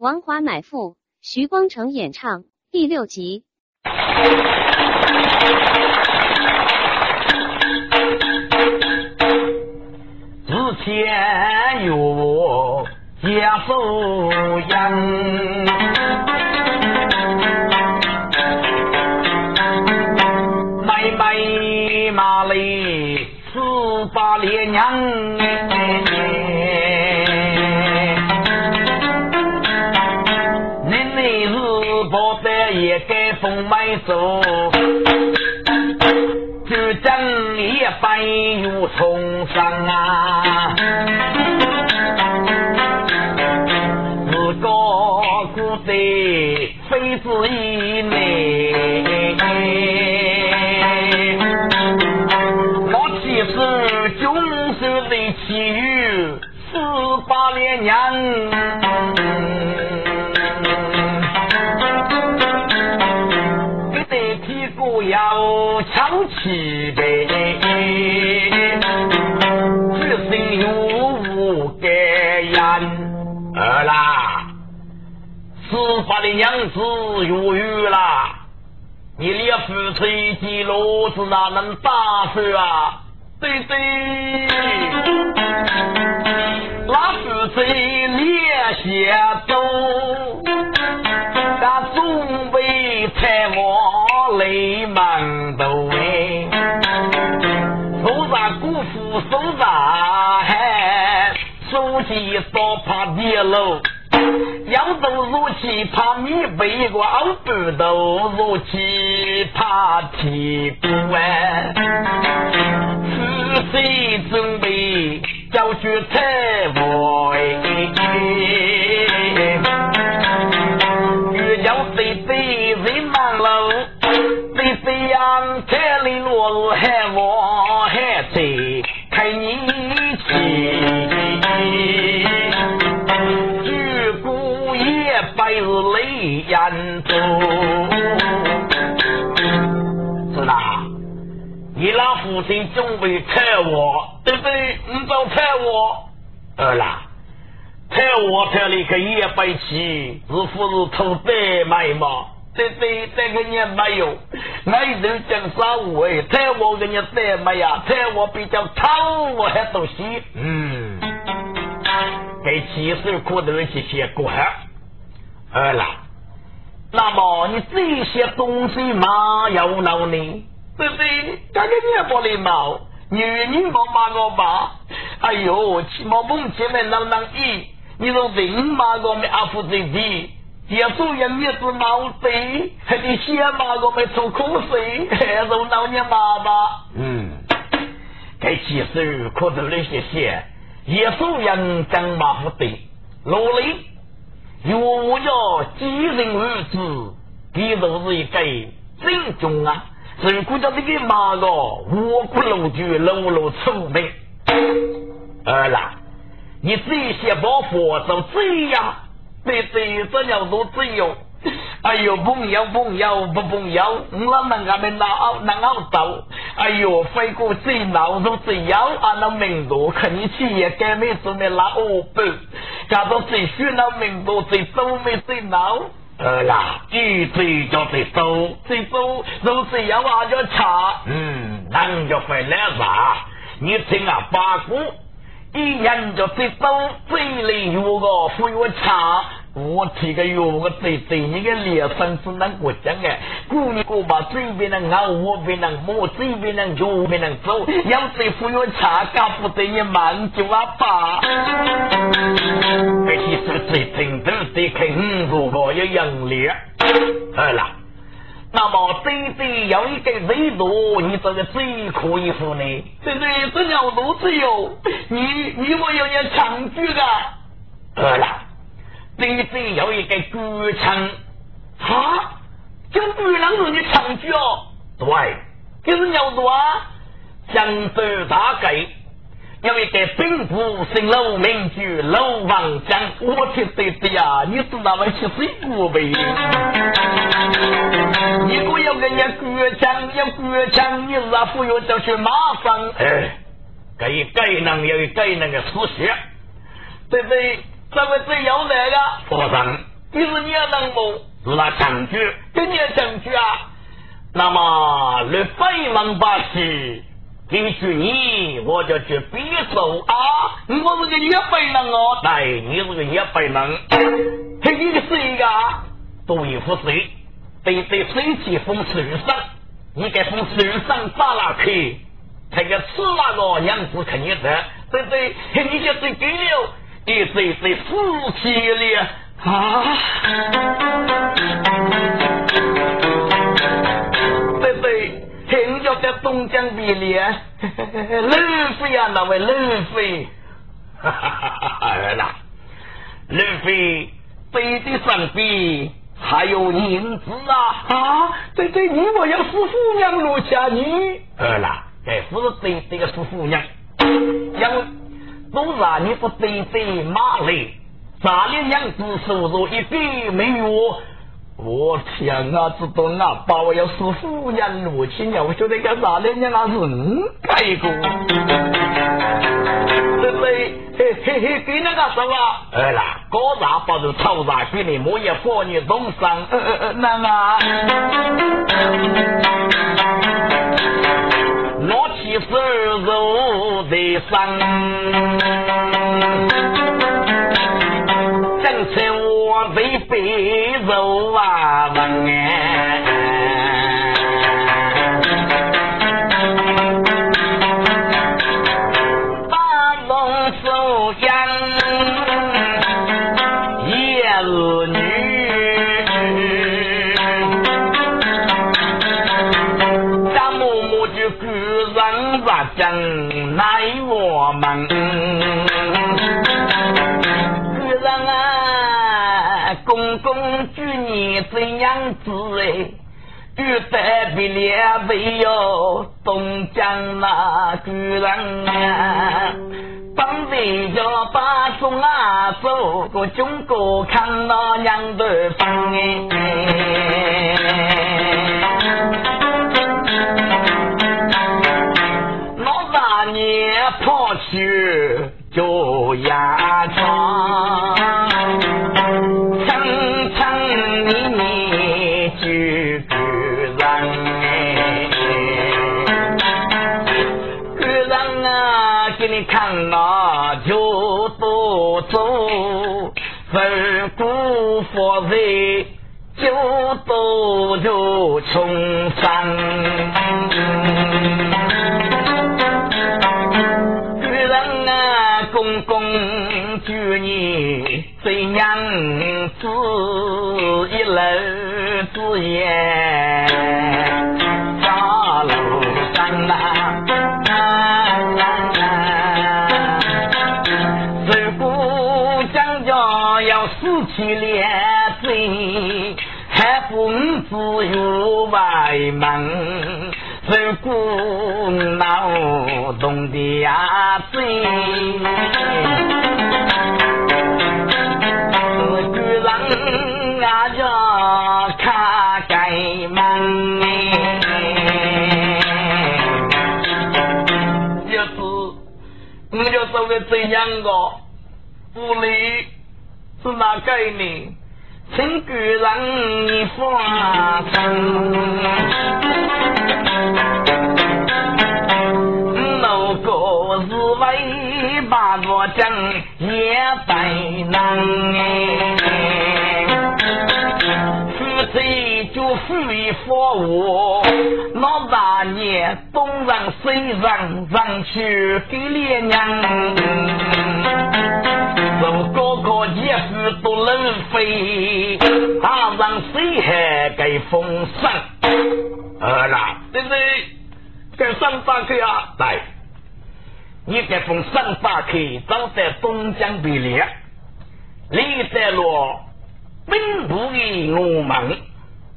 王华买赋，徐光成演唱，第六集。之前有我家父人，八连娘。走，就正一般又从上啊，自个孤在非子以内，我其实就是的妻女十八连要抢起呗，只心有无改言。儿啦，司法的娘子有余啦，你连夫妻几路子哪能打算啊？对对，那夫妻连些走，那准备财我。雷满头哎，手上姑父手上还手机多怕跌落，腰都如起怕米背过耳朵都如起怕屁股哎，仔细准备叫去财我飞扬千里路，海我海贼看你去，举鼓也百日雷烟走。是啦，你那父亲准备拆我，对不对？你找拆我，二啦，拆我拆了个一百七，是不是偷白买嘛？对对，这个也没有，爱人讲啥话？在我跟你在没呀？在我比较贪我还东西，嗯，给七十苦头去写过哈。二了，那么你这些东西嘛要闹呢？对不对，这个年不礼貌，女人莫骂我吧。哎呦，起码梦前面能能一，你说人骂我们阿福子的。也做人也是毛贼，还得先骂我们吐口水，还是老年妈妈。嗯，该其实可多那些些，也做人讲马不对，努力，有我要几人儿子，这都是一个正宗啊。如果叫这个骂个，我不露就露露臭的。二啦，你这些包袱都这样。对对，这要做自由。哎呦，朋友朋友不朋友，我们那边闹闹闹走。哎呦，飞过最老都最要俺那名多，看你企业改名做没拉欧布，搞到最虚闹名多，最多没最闹。呃啦，一最叫最多，最多都最要啊叫差。嗯，那就回来吧。你听啊，八股。一人就最多，最累有个服药差。我提个药，我对对你个脸上是能过讲哎，过年过把嘴边能咬，我边能摸，嘴边能右边能走，要对服药差，搞不得你忙就阿爸。这些是最听都得看五个有养脸。好了。那么，对对，有一个维度，你这个最可以付呢？对对，这条路子哟，你你我要要长居的。对了，对对，有一个歌唱，啊，就不能让你长居哦。对，就是要多啊，江州大概。有一个兵部姓楼名句楼王讲，我听对对呀，你知道吗？去水果呗。你果要跟人家国强，要国强，你是啊，不要叫去麻烦。哎，该该能有该能的思想，对不对？怎么只有那个？佛上，你是你要能不？是那将军，跟你将军啊。那么，你非门把戏，你去你，我就去比手啊！我是个一百人哦，对，你是个一百人。嘿，你的谁个？多一副谁？对对，水气风水上，你该从水上打哪去？他个吃那个娘子肯定的，对对，你就是给了，你对对夫妻了啊！对对，人家在东江比里，路费啊，那位路费，哈哈哈哈儿啦，路费对的上比。还有银子啊啊！对对，你我要夫妇娘落下你。儿啦，该不是对这个夫妇娘，因为 都让你不对对马累，咱的娘子收入一点没有。我天啊，知道啊，把我要夫妇娘落去了，我晓得干啥的娘啊，人改过。对不对。嘿嘿嘿，给那个什么？哎啦，高茶不是草茶，给你莫也放你东上。呃呃呃，那个，是走的山，正趁我被背走啊得比了没有东江那夫人啊，当得要把中啊走个中国看那娘的房哎。跑去就压床，给你看那就多走，分辜负在就多就穷山。公公祝你怎样子一楼子也死去连罪，还不自由外门。如果脑洞的呀嘴，居然啊要开开门，要是我就作为这样个屋里是哪个呢？请居然你放心。某个是为把我将也带难夫妻就夫一佛我，老大年东让西让让去给爹娘，做哥哥姐夫都能飞，他让谁还给封赏？儿啦，对不对？给三八克啊！来，你给封三八克，早在东江北列，你在落兵部的我们，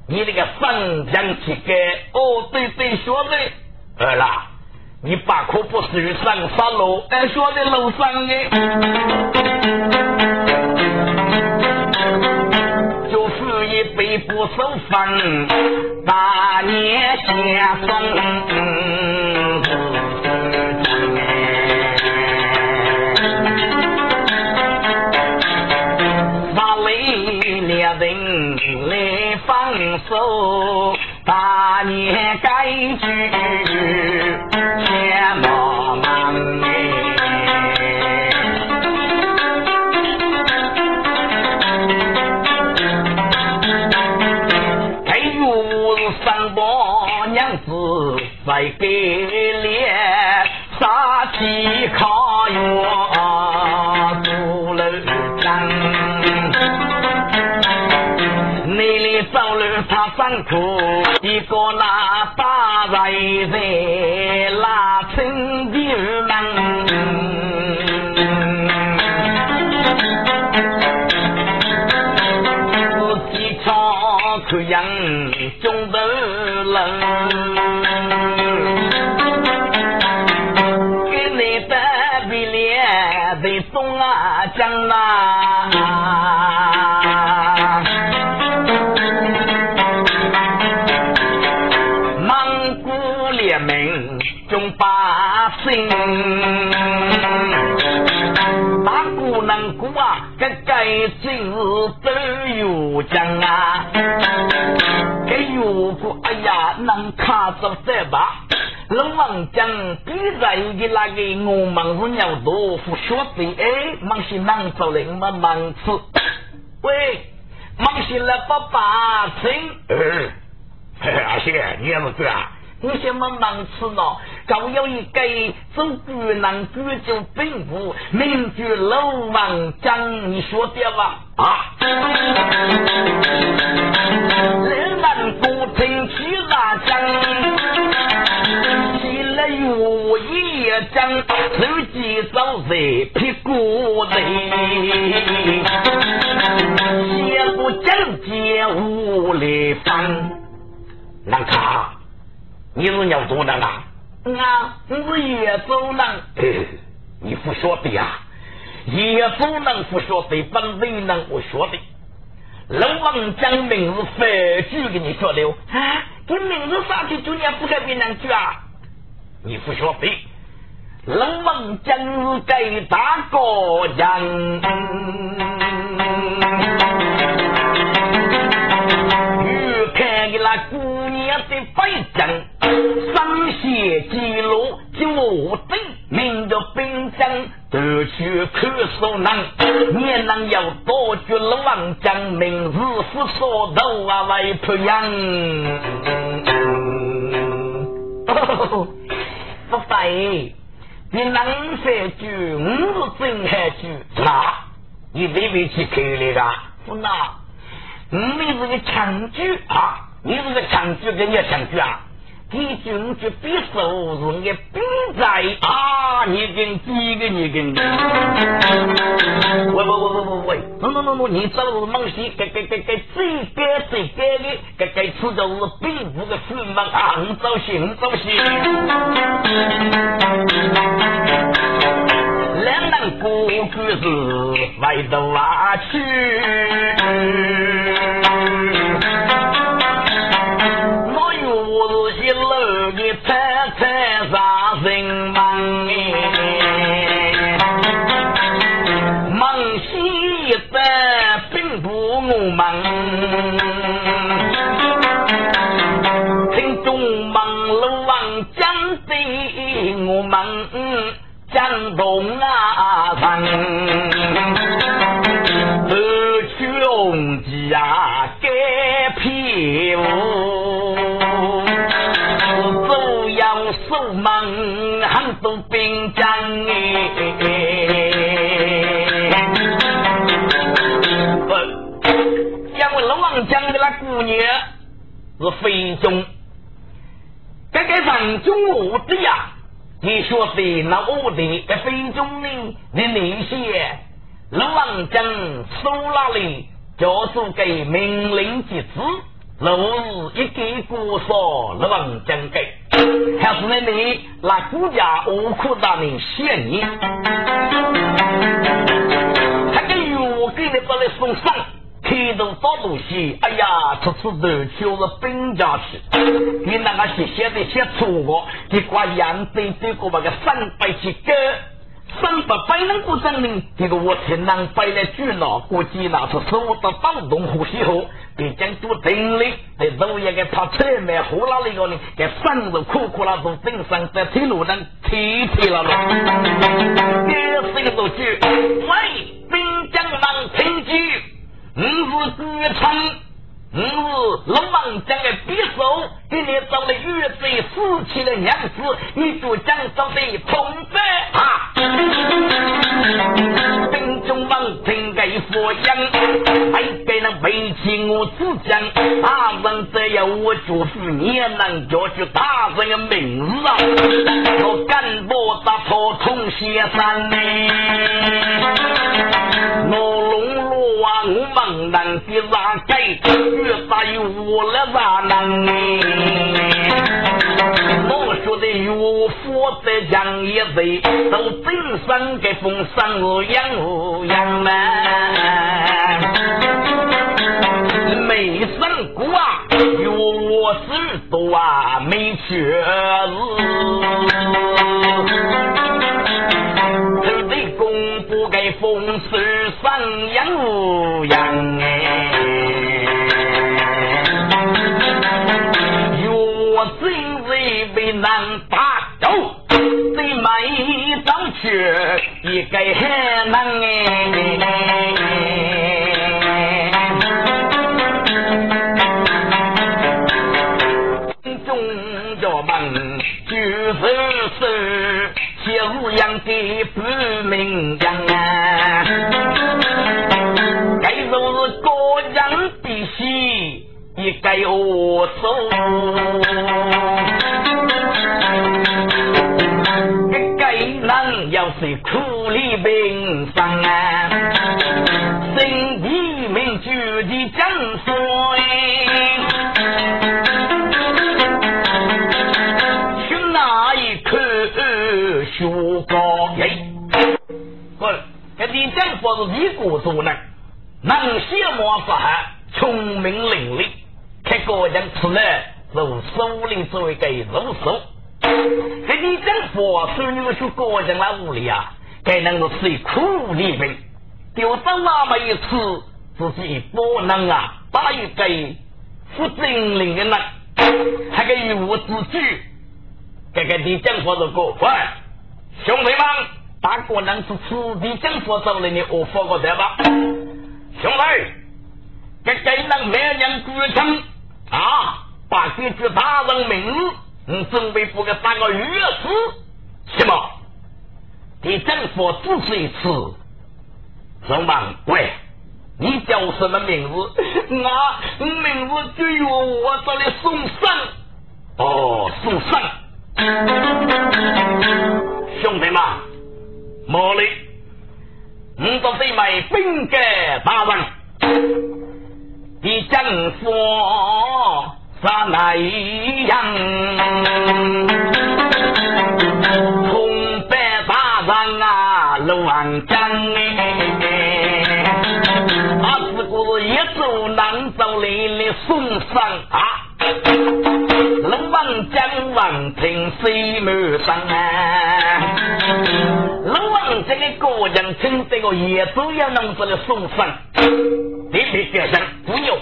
你那个三江乞丐，哦，对对，说的，儿啦，你把可不是上三楼，俺，说的楼上的。北部守分，大年下风，猎人来放手，大年该去苦，一个那大人在拉成的门。自己唱口样中的人，给你的比脸得中啊讲啊。个该今日都有讲啊，这有个哎呀，能卡着这吧。老王讲，比人的那个我们是鸟多，不晓得哎，忙些忙走了，我们忙吃。喂，忙些了爸爸请。嗯，阿谢，你也是这啊？你什么忙吃呢？搞有一个走古南古就并不名句老王讲，你说的吧？啊，人们不听起大讲，起来有一讲，手机走在屁股里，也不讲解无力放。南卡，你是鸟多的啊？啊，我是越州人。哎，你不说的呀？野州人不说的，本地人我说的。龙王将名字反句给你说的哦。啊，这名字啥去就你不改变两句啊？你不说的。龙王将是给大个人，欲看你那姑娘的背景，上写记录就对，名叫兵将得去看守难，你能有多句老王讲名字不说头啊来培养。不对，你能三句，我是真海句。那你未必去看那个？不那，你是个强句啊，你是个强句，跟你强句啊？第句五句必受是个兵在啊，你跟几个你跟？喂喂喂喂喂喂，no no no no，你这是梦西，给给给给最该最该的，给给吃的是兵部的父母啊，你走心，你走心。两人过故事外头啊去。江东啊人。得去红旗啊，改皮肤，走要守门，很多兵将哎。因为老王讲的那姑娘是非中，这个上中我的呀，你说的那我的在非中呢，你那些。老王讲手那里就是给命令之子，如是一个故说老王讲给，还是那你那国家无可大名嫌你，他给药给你把来送上，开头找东西，哎呀，这次头就是兵家去，你那个写写的写错误，你挂杨对对过把个三百几个。三百百能不证明，这个我才能摆来举脑，估计那是受到暴动呼吸后，别将做定力，在路一个跑车卖火拉那个呢，给生日苦苦那种顶上在铁路上提提了了。这是一个句，喂，兵将忙听句，你是举称。我是龙王将的匕首，给你找了玉贼死去的娘子，你就将找的同在啊！兵中王听给佛言，还给那背弃我自将，大人只要我祝福，你也能叫出大人的名字啊！我干部打破通仙山呢，我龙罗啊，我猛男的哪个？越大有我了咋能？我说的岳父在讲一辈，都真生给风生无养无养嘛。没生过啊，有我知多啊，没确实。这得公布给风生养无养一个很难哎。中家们就是是写字样的不明讲啊，该都是个人的戏，一个我手。政府是一个做呢，能写模法，聪明伶俐，开个人出来入手里做一个入手。这李政府是你们去个人那屋里啊，该能够吃苦力兵，丢到那么一次，自己不能啊，打一个负精灵的人，还可以无自举。这个李政府的哥，喂，兄弟们，大哥能是此地政府找来的，我发个对吧？兄弟，这给能没人举枪啊，把这句大人名字。你准备补个三个月子，什么？你政府支持一次，兄忙喂，你叫什么名字？我名字就由我这里送上。哦，送上。兄弟们，莫里，你都得买兵给大人，你政府。啥来样？红白大人啊，乱讲哎！啊，这个一走难走来的送上啊，龙王将王听谁门上啊？这个个人听这个也都要弄这个送上，你别别想不用。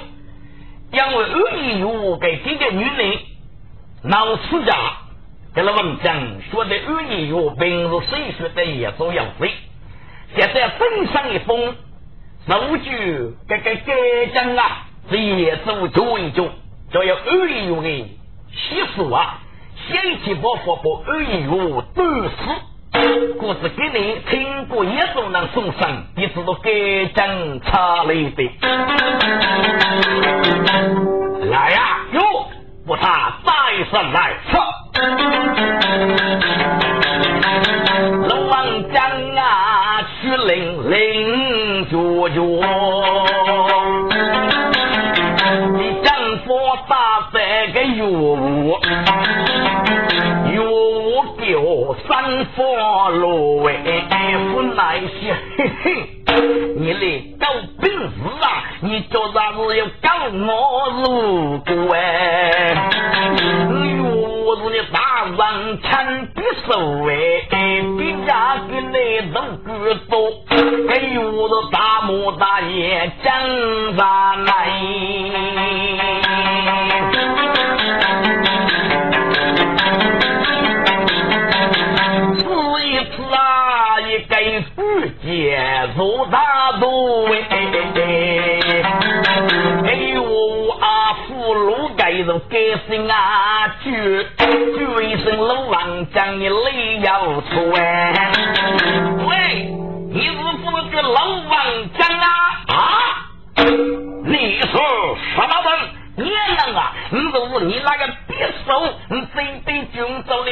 因为二姨有给这个女人闹死家，给了文章说的二姨有平时谁说的也都要会。现在分上一封手据，这个改正啊，这也都做一做，就要二姨有的习俗啊，先去把佛把二姨有都死，故事给你听过也都能送上，你知道改正差了的。来呀！哟，不差再上来。龙佛罗为不耐些，嘿嘿。你来搞本事啊！你叫啥子要搞我如果哎？我是你大人牵匕首哎，比家给你都知道，给我的大模大爷讲啥来？接做大都是该姓啊，举举一声老王将你泪要出哎！喂，你是不是老王将啊？啊？你是什么人？娘娘啊，你就是你那个别手，你准备军走的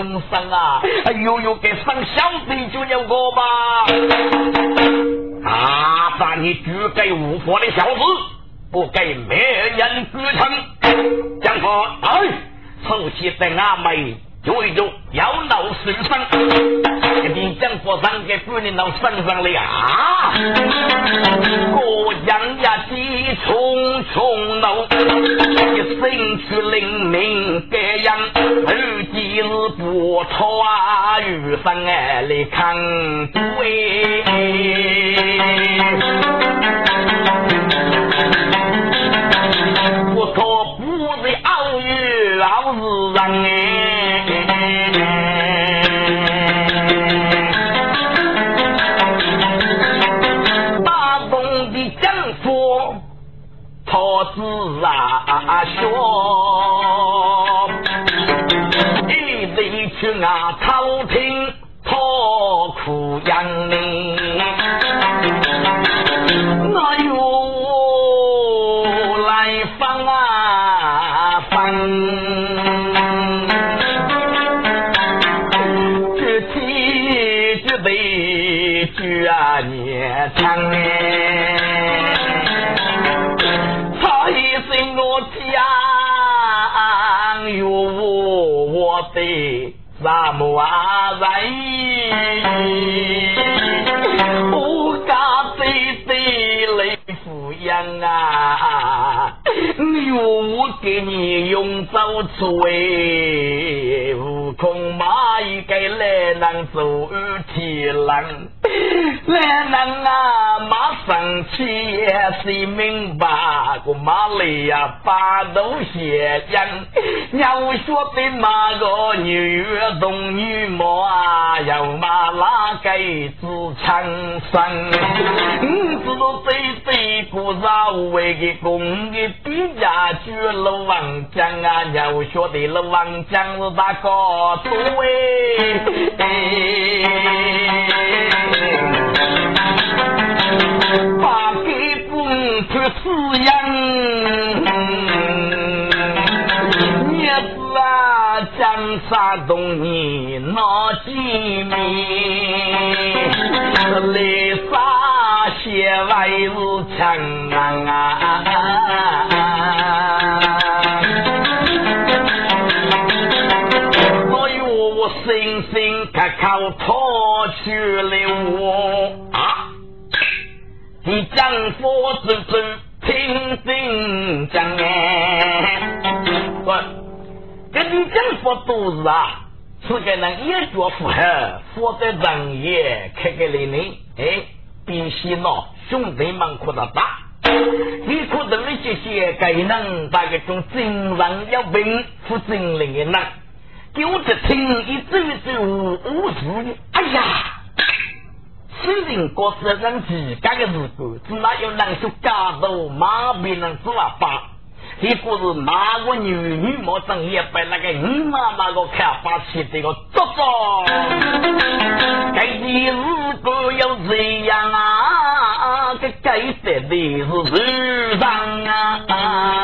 得人中伤啊！哎呦呦，给上小贼就了我吧！啊，把你举给无佛的小子，不给灭人之称，江河哎。凑齐在阿妹就一种要闹身上，你将佛上给姑娘闹身上了啊！过江呀，急匆匆闹，一身去灵明这样，而今日不脱啊，余生爱来看对。不脱不是奥运老是人哎，大东的江夫他自啊说，一人去啊什么人？我家对对来抚养啊，哟，我给你用走吹，悟空马一个来能走天狼。来人啊，马上去也谁明白？个马来呀，八斗血样，要说的马个女动女模啊，要马拉盖子长生。嗯，知道这这个绕为的公的比家去老王江啊，要说的老王江是大个对。把给公出饲养，叶子啊，江山东你闹几米？来杀些外是强啊！讨取了我啊。你丈夫之尊听真讲哎，说跟你讲佛都是啊，是个人一脚符合佛的人也开给你呢，哎，必须喏兄弟们可得打，你可得那些些该能把个种精神要稳负精灵的人，给我这听一走走无事的，哎呀！虽然各自人自家的事故，只哪有能说家头马别人做啊把？结果是哪个女女莫正也被那个你妈妈个看法起这个做作，该的日果要这样啊？这该得的是日常啊！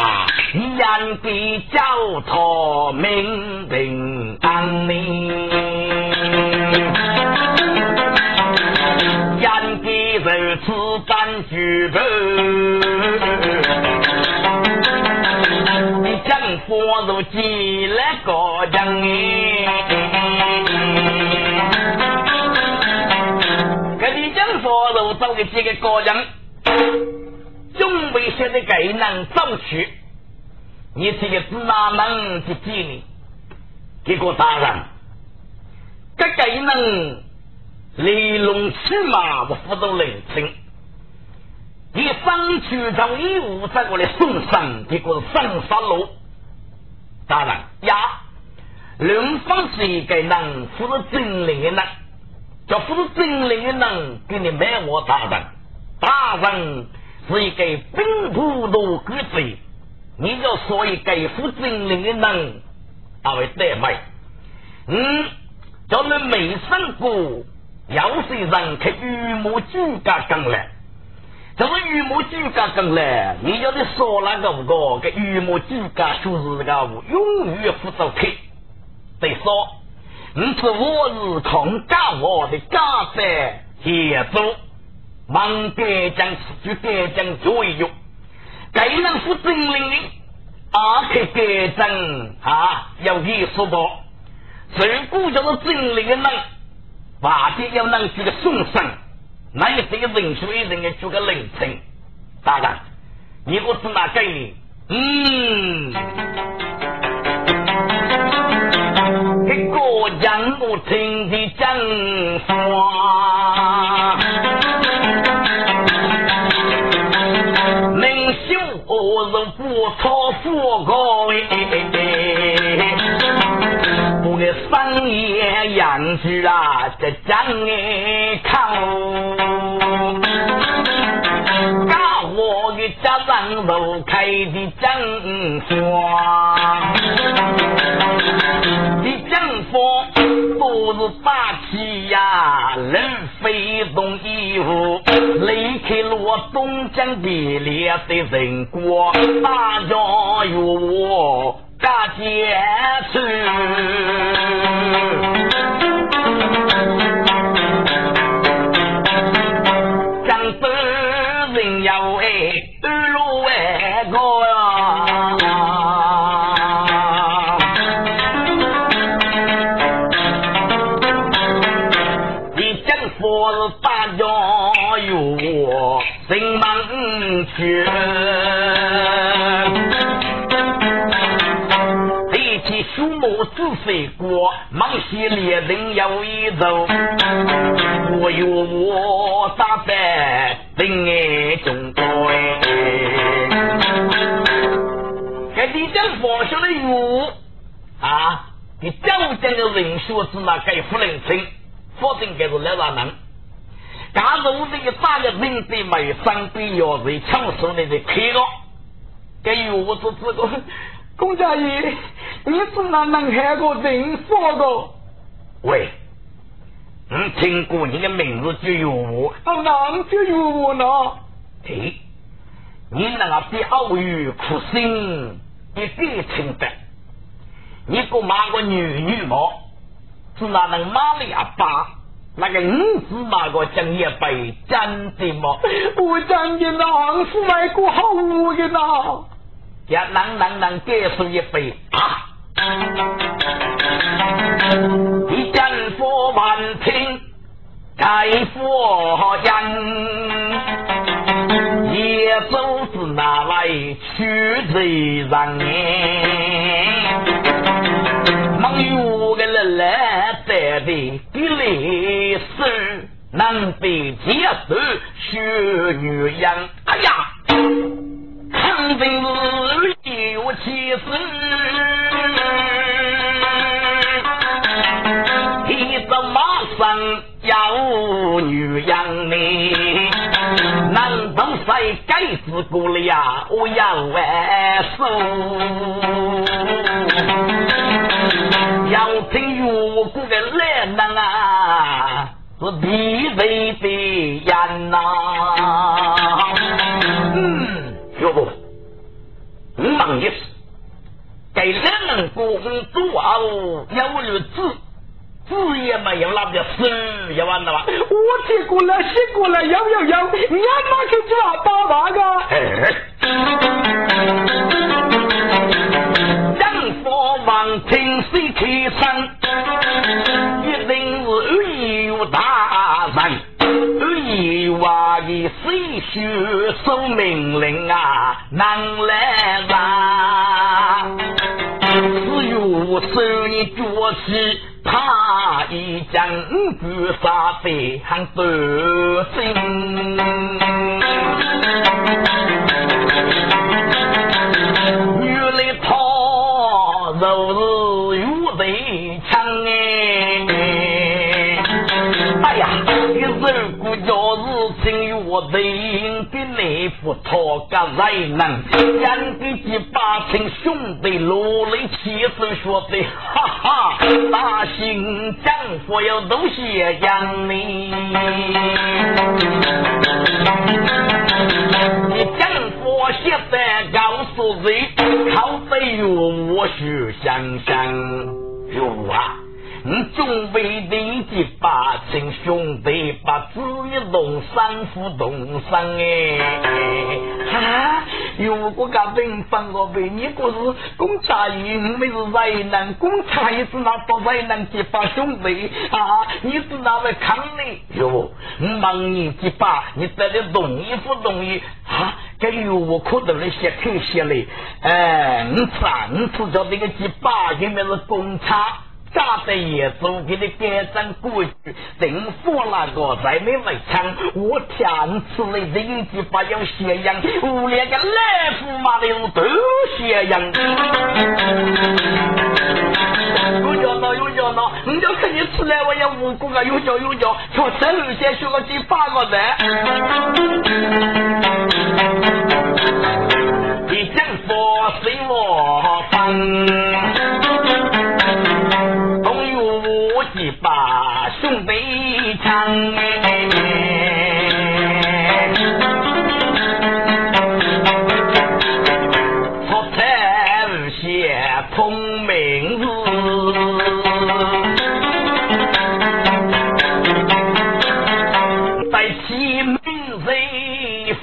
啊！人比交托明平安宁，人比如此般举步，你将佛如几来个人？搿你将佛如找个几个个人，现在该能走去。你这个芝麻能去见你，结果大人，这个人雷龙骑马不服都冷清，你上去从义务再过来送上，结果是上杀路。大人呀，龙方是一个人，不是真灵的人，叫不是真灵的人给你卖我大人，大人是一个兵部都狗贼。你就说一给付精灵的人，他会得买。嗯，叫你没上过，有些人去羽毛举家更来，就是羽毛举家更来，你叫你说那个个，给羽毛举家就是那个永远不走开。再说，你是我日空家我的家在协助，忙该将就该将做一用。该人是真灵的，阿克该真啊，要给说过。如果就是真灵的人，或者要能这个送上，那也这个人数一定要做个凌晨。大人，你我是哪给你？嗯，一个人我听的真话。高位，不给商业养殖啊，这将爱看。家我的家人都开的正花，的正方都是大气呀，人非动衣服，离开了我东江地列的人国，大家有我大家。去，木子飞过，忙西猎人有一走，我有我打扮，人爱中国哎。给李江放下的雨啊，你交战的人数只那该不能听，否则该是来啥能？假如这个大的人对买上对要是抢手的的开了，给予我是这个公家爷，你是哪能开个人说的？喂，你听过你的名字就有我，哪就有我呢？哎，你那个比奥语苦心一点清白，你给我骂个女女毛，是哪能买了呀？爸？那个五子那个将也被真的么？我真的那是外国好物的呐！也，能能能给出一杯啊！一阵佛万听，盖佛人，也都是拿来取罪人没有个人来带的。历史能被接受，学女人，哎呀，肯定是有气势。要女人呢，难道谁该子过了呀？我要万寿，要听越过的来人啊，是必备的人呐。嗯，要不，你忙一次，给两人公主啊，有了字字也没有，那不叫死也完了吧？我听过了，写过了，有有有，你妈去抓爸爸个？杨佛王听谁开声？一定是二爷大人。一话的谁学守命令啊，难来吧？只有手你脚起，将军杀非常得心。内服，他个才能养的几把亲兄弟落泪起手说的，哈哈，大兴江湖要多谢杨你。你江湖现在告诉谁，靠背有我许想想有啊。你准备的几把亲兄弟，把子一动三副动上哎！啊，如果个兵分我被你可是公差役，没是灾难，公差役是那多灾难几把兄弟啊！你是哪位抗力哟？你忙你几把，你得的容易不容易啊？这有我可能那些可惜嘞！哎，你上次叫那个几把，因为是公差。家的业主给你改正规矩，政府那个再没围墙，我天吃了人机把要斜阳，我连个来福嘛的都斜阳。有叫闹有叫闹，你就看你出来我也无辜个有叫有叫，说真先学个几八个人。你讲说随我分。把兄弟枪，出才写聪明字，在起名谁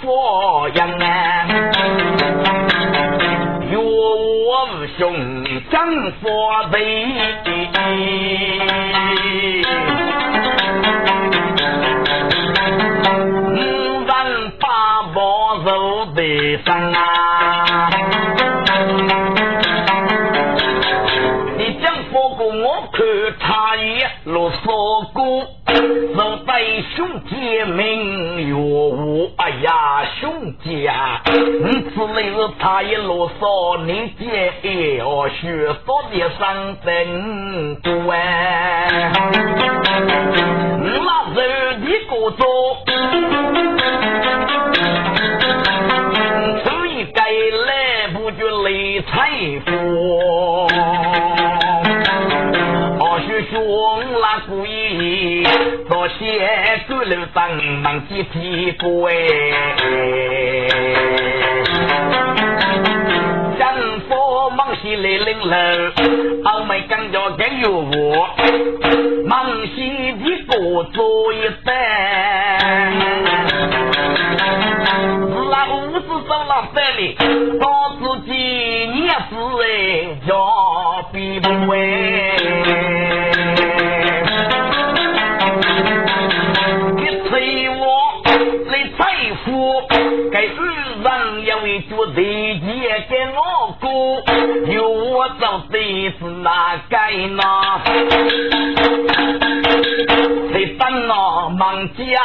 佛样啊？有我兄张佛贼。姐，你此类是他一啰嗦，你姐也要学多点三分多哎，那时你过走。该来不就雷财富？意多些鼓楼帮忙接屁股哎，江佛忙西来领楼，后妹刚叫更有我，忙西的过做一单。五子走了三里，到自己也是哎叫比不哎。Cái nó 恼忙家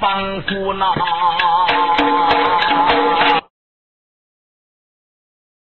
ta nó mang.